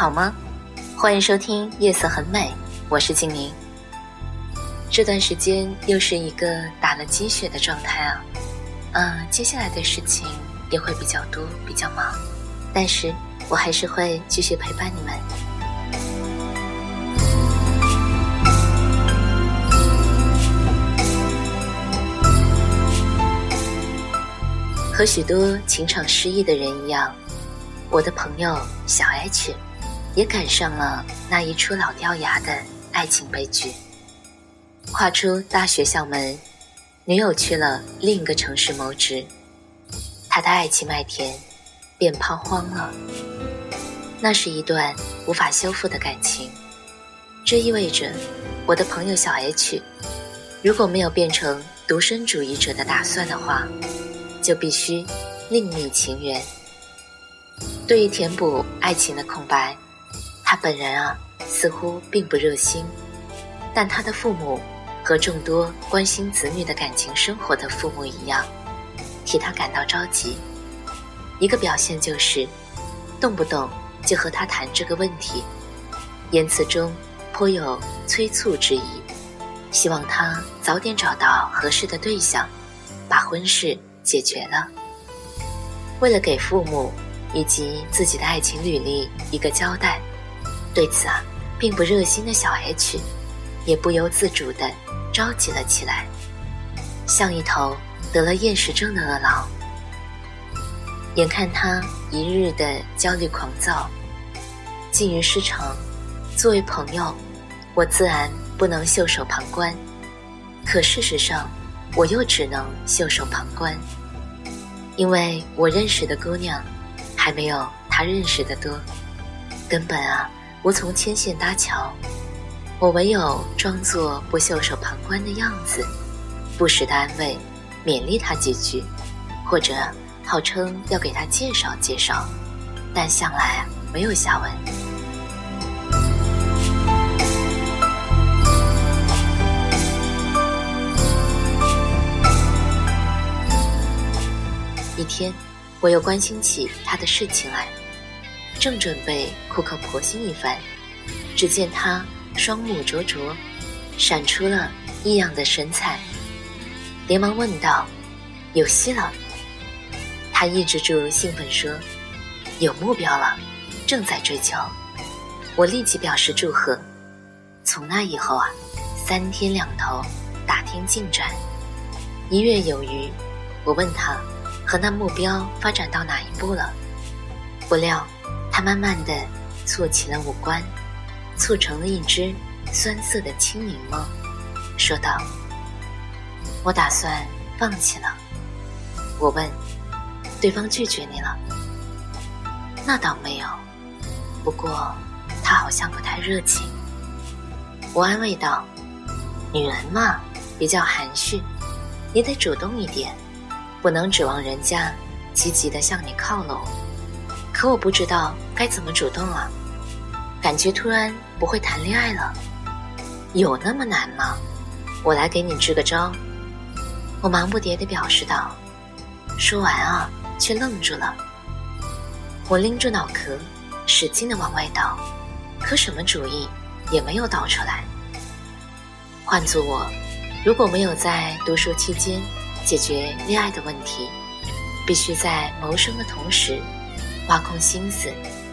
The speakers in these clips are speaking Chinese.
好吗？欢迎收听《夜色很美》，我是静宁。这段时间又是一个打了鸡血的状态啊，嗯，接下来的事情也会比较多，比较忙，但是我还是会继续陪伴你们。和许多情场失意的人一样。我的朋友小 H，也赶上了那一出老掉牙的爱情悲剧。跨出大学校门，女友去了另一个城市谋职，他的爱情麦田便抛荒了。那是一段无法修复的感情，这意味着我的朋友小 H，如果没有变成独身主义者的打算的话，就必须另觅情缘。对于填补爱情的空白，他本人啊似乎并不热心，但他的父母和众多关心子女的感情生活的父母一样，替他感到着急。一个表现就是，动不动就和他谈这个问题，言辞中颇有催促之意，希望他早点找到合适的对象，把婚事解决了。为了给父母。以及自己的爱情履历一个交代，对此啊，并不热心的小 H，也不由自主地着急了起来，像一头得了厌食症的饿狼。眼看他一日的焦虑狂躁，近于失常，作为朋友，我自然不能袖手旁观。可事实上，我又只能袖手旁观，因为我认识的姑娘。还没有他认识的多，根本啊无从牵线搭桥，我唯有装作不袖手旁观的样子，不时的安慰、勉励他几句，或者号称要给他介绍介绍，但向来没有下文。一天。我又关心起他的事情来，正准备苦口婆心一番，只见他双目灼灼，闪出了异样的神采，连忙问道：“有戏了？”他抑制住兴奋说：“有目标了，正在追求。”我立即表示祝贺。从那以后啊，三天两头打听进展，一月有余，我问他。和那目标发展到哪一步了？不料，慢慢的蹙起了五官，蹙成了一只酸涩的青柠檬，说道：“我打算放弃了。”我问：“对方拒绝你了？”那倒没有，不过他好像不太热情。我安慰道：“女人嘛，比较含蓄，你得主动一点。”不能指望人家积极的向你靠拢，可我不知道该怎么主动啊！感觉突然不会谈恋爱了，有那么难吗？我来给你支个招。我忙不迭地表示道。说完啊，却愣住了。我拎住脑壳，使劲地往外倒，可什么主意也没有倒出来。换做我，如果没有在读书期间。解决恋爱的问题，必须在谋生的同时，挖空心思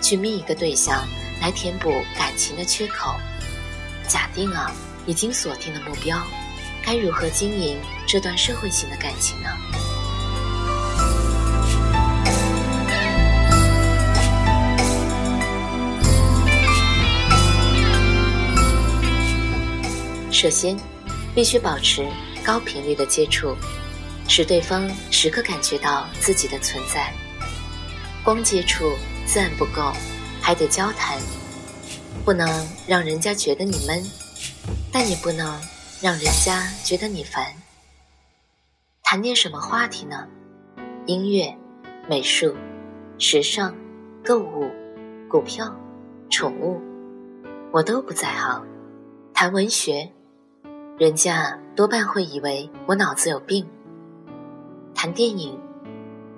去觅一个对象来填补感情的缺口。假定啊已经锁定了目标该如何经营这段社会性的感情呢？首先必须保持高频率的接触使对方时刻感觉到自己的存在。光接触自然不够，还得交谈，不能让人家觉得你闷，但也不能让人家觉得你烦。谈点什么话题呢？音乐、美术、时尚、购物、股票、宠物，我都不在行。谈文学，人家多半会以为我脑子有病。谈电影，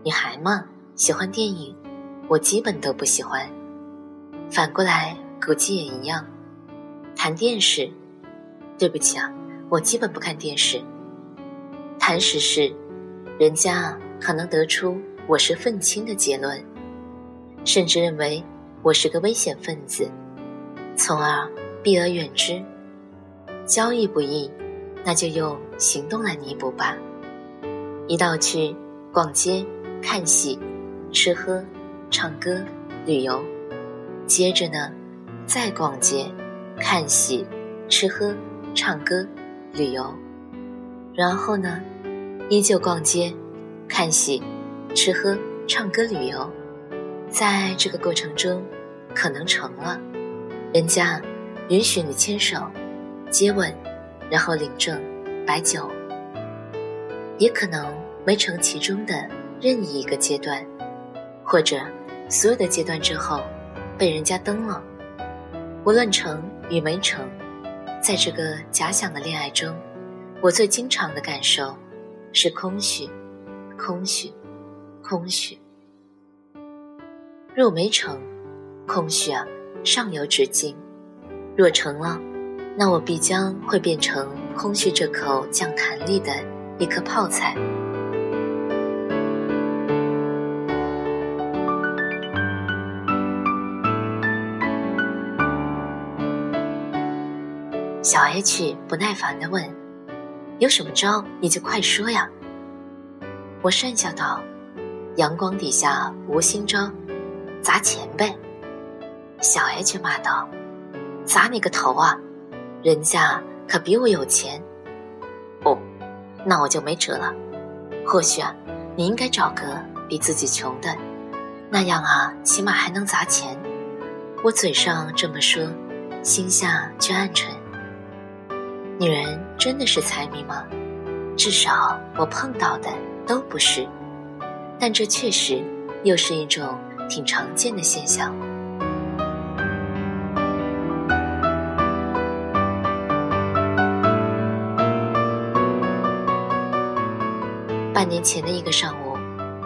你还吗？喜欢电影，我基本都不喜欢。反过来估计也一样。谈电视，对不起啊，我基本不看电视。谈时事，人家。可能得出我是愤青的结论，甚至认为我是个危险分子，从而避而远之。交易不易，那就用行动来弥补吧。一道去逛街、看戏、吃喝、唱歌、旅游，接着呢，再逛街、看戏、吃喝、唱歌、旅游，然后呢，依旧逛街。看戏、吃喝、唱歌、旅游，在这个过程中，可能成了，人家允许你牵手、接吻，然后领证、摆酒；也可能没成其中的任意一个阶段，或者所有的阶段之后，被人家蹬了。无论成与没成，在这个假想的恋爱中，我最经常的感受是空虚。空虚，空虚。若没成，空虚啊，尚有止境；若成了，那我必将会变成空虚这口讲弹力的一颗泡菜。小 H 不耐烦的问：“有什么招，你就快说呀！”我讪笑道：“阳光底下无新招，砸钱呗。”小 H 骂道：“砸你个头啊！人家可比我有钱。”哦，那我就没辙了。或许啊，你应该找个比自己穷的，那样啊，起码还能砸钱。我嘴上这么说，心下却暗沉。女人真的是财迷吗？至少我碰到的。都不是，但这确实又是一种挺常见的现象。半年前的一个上午，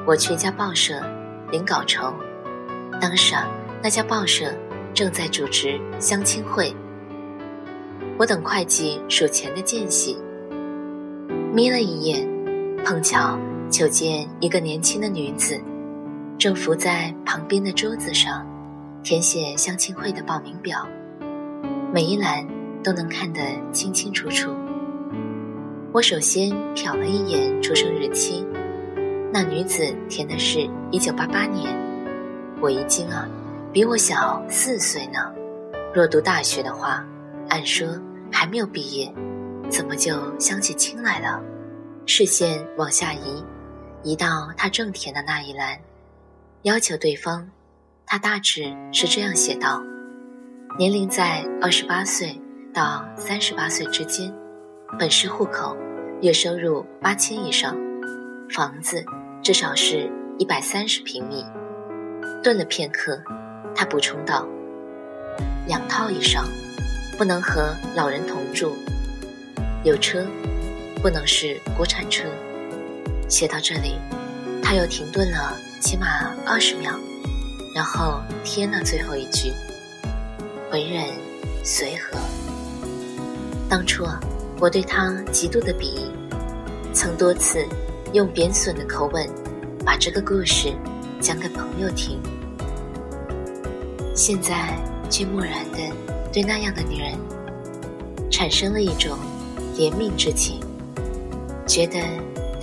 我去一家报社领稿酬，当时啊，那家报社正在主持相亲会，我等会计数钱的间隙，眯了一眼，碰巧。就见一个年轻的女子，正伏在旁边的桌子上，填写相亲会的报名表，每一栏都能看得清清楚楚。我首先瞟了一眼出生日期，那女子填的是一九八八年，我一惊啊，比我小四岁呢。若读大学的话，按说还没有毕业，怎么就相起亲来了？视线往下移。移到他正填的那一栏，要求对方，他大致是这样写道：年龄在二十八岁到三十八岁之间，本市户口，月收入八千以上，房子至少是一百三十平米。顿了片刻，他补充道：两套以上，不能和老人同住，有车，不能是国产车。写到这里，他又停顿了起码二十秒，然后添了最后一句：“为人随和。”当初啊，我对他极度的鄙夷，曾多次用贬损的口吻把这个故事讲给朋友听，现在却漠然的对那样的女人产生了一种怜悯之情，觉得。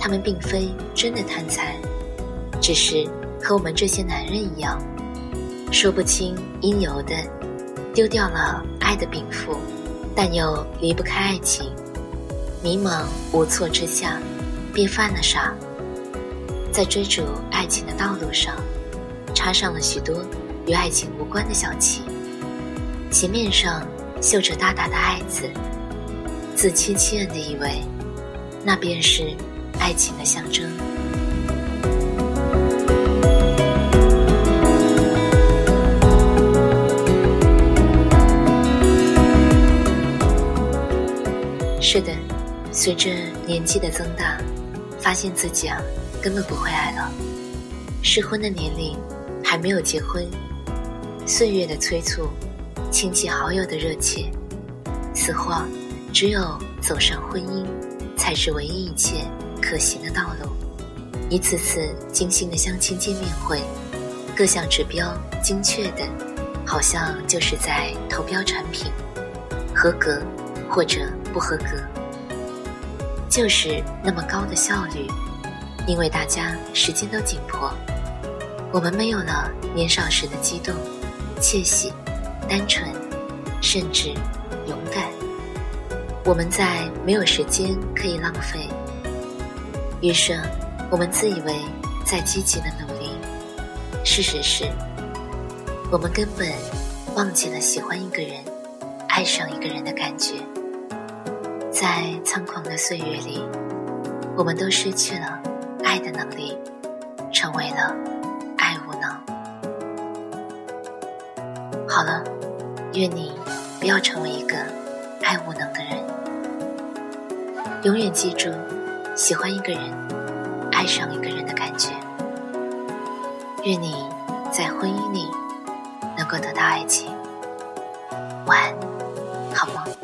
他们并非真的贪财，只是和我们这些男人一样，说不清因由的丢掉了爱的禀赋，但又离不开爱情，迷茫无措之下，便犯了傻，在追逐爱情的道路上，插上了许多与爱情无关的小旗，鞋面上绣着大大的“爱”字，自欺欺人的以为，那便是爱情的象征。是的，随着年纪的增大，发现自己啊根本不会爱了。适婚的年龄还没有结婚，岁月的催促，亲戚好友的热切，似乎只有走上婚姻，才是唯一一切可行的道路。一次次精心的相亲见面会，各项指标精确的，好像就是在投标产品，合格或者。不合格，就是那么高的效率，因为大家时间都紧迫，我们没有了年少时的激动、窃喜、单纯，甚至勇敢。我们在没有时间可以浪费，于是我们自以为在积极的努力，事实是，我们根本忘记了喜欢一个人、爱上一个人的感觉。在仓狂的岁月里，我们都失去了爱的能力，成为了好了，愿你不要成为一个爱无能的人。永远记住，喜欢一个人、爱上一个人的感觉。愿你在婚姻里能够得到爱情。晚安，好梦。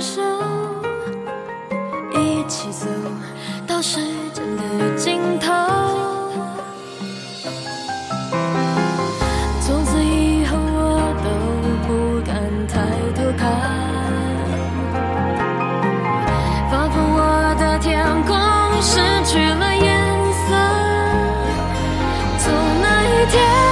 手一起走到时间的尽头从此以后我都不敢抬头看仿佛我的天空失去了颜色从那一天